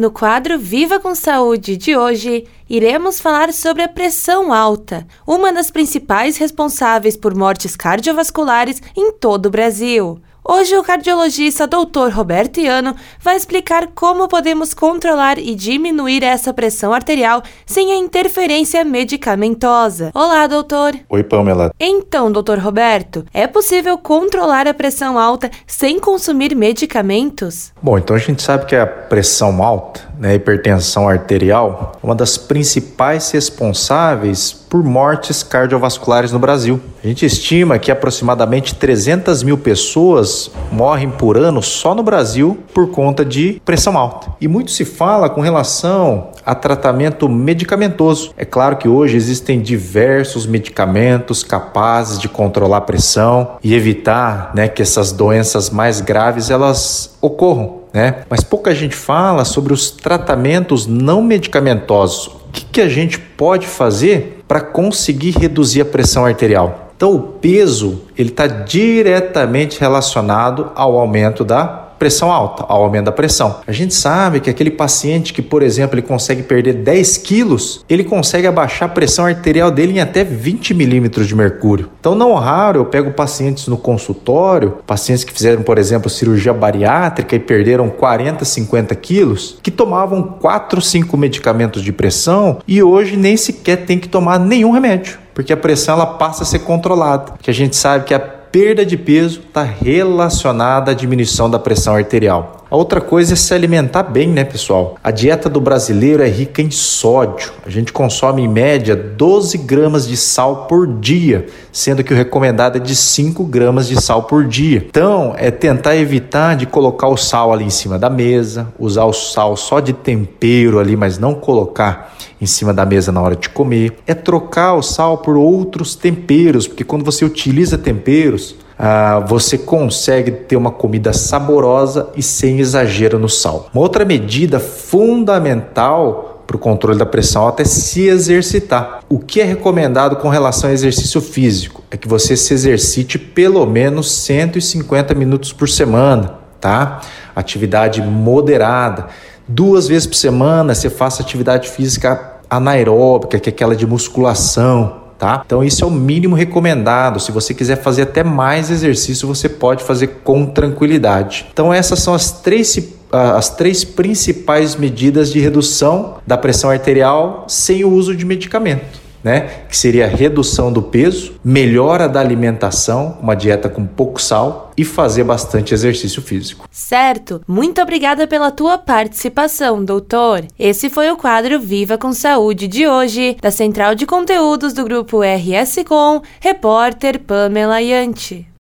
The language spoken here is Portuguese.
No quadro Viva com Saúde de hoje, iremos falar sobre a pressão alta, uma das principais responsáveis por mortes cardiovasculares em todo o Brasil. Hoje o cardiologista Dr. Roberto Iano vai explicar como podemos controlar e diminuir essa pressão arterial sem a interferência medicamentosa. Olá, doutor. Oi, Pamela. Então, doutor Roberto, é possível controlar a pressão alta sem consumir medicamentos? Bom, então a gente sabe que a pressão alta, né, hipertensão arterial, uma das principais responsáveis por mortes cardiovasculares no Brasil. A gente estima que aproximadamente 300 mil pessoas morrem por ano só no Brasil por conta de pressão alta. E muito se fala com relação a tratamento medicamentoso. É claro que hoje existem diversos medicamentos capazes de controlar a pressão e evitar né, que essas doenças mais graves elas ocorram. Né? Mas pouca gente fala sobre os tratamentos não medicamentosos o que, que a gente pode fazer para conseguir reduzir a pressão arterial? Então, o peso ele está diretamente relacionado ao aumento da pressão alta, ao aumento da pressão. A gente sabe que aquele paciente que, por exemplo, ele consegue perder 10 quilos, ele consegue abaixar a pressão arterial dele em até 20 milímetros de mercúrio. Então, não raro, eu pego pacientes no consultório, pacientes que fizeram, por exemplo, cirurgia bariátrica e perderam 40, 50 quilos, que tomavam 4, 5 medicamentos de pressão e hoje nem sequer tem que tomar nenhum remédio, porque a pressão ela passa a ser controlada. Que a gente sabe que a perda de peso está relacionada à diminuição da pressão arterial. A outra coisa é se alimentar bem, né, pessoal? A dieta do brasileiro é rica em sódio. A gente consome em média 12 gramas de sal por dia, sendo que o recomendado é de 5 gramas de sal por dia. Então, é tentar evitar de colocar o sal ali em cima da mesa, usar o sal só de tempero ali, mas não colocar em cima da mesa na hora de comer. É trocar o sal por outros temperos, porque quando você utiliza temperos, ah, você consegue ter uma comida saborosa e sem exagero no sal. Uma outra medida fundamental para o controle da pressão alta é se exercitar. O que é recomendado com relação ao exercício físico é que você se exercite pelo menos 150 minutos por semana, tá? Atividade moderada. Duas vezes por semana você faça atividade física anaeróbica, que é aquela de musculação, tá? Então isso é o mínimo recomendado. Se você quiser fazer até mais exercício, você pode fazer com tranquilidade. Então essas são as três as três principais medidas de redução da pressão arterial sem o uso de medicamento né? Que seria a redução do peso, melhora da alimentação, uma dieta com pouco sal e fazer bastante exercício físico. Certo. Muito obrigada pela tua participação, doutor. Esse foi o quadro Viva com Saúde de hoje, da Central de Conteúdos do grupo RS Com, repórter Pamela Yanti.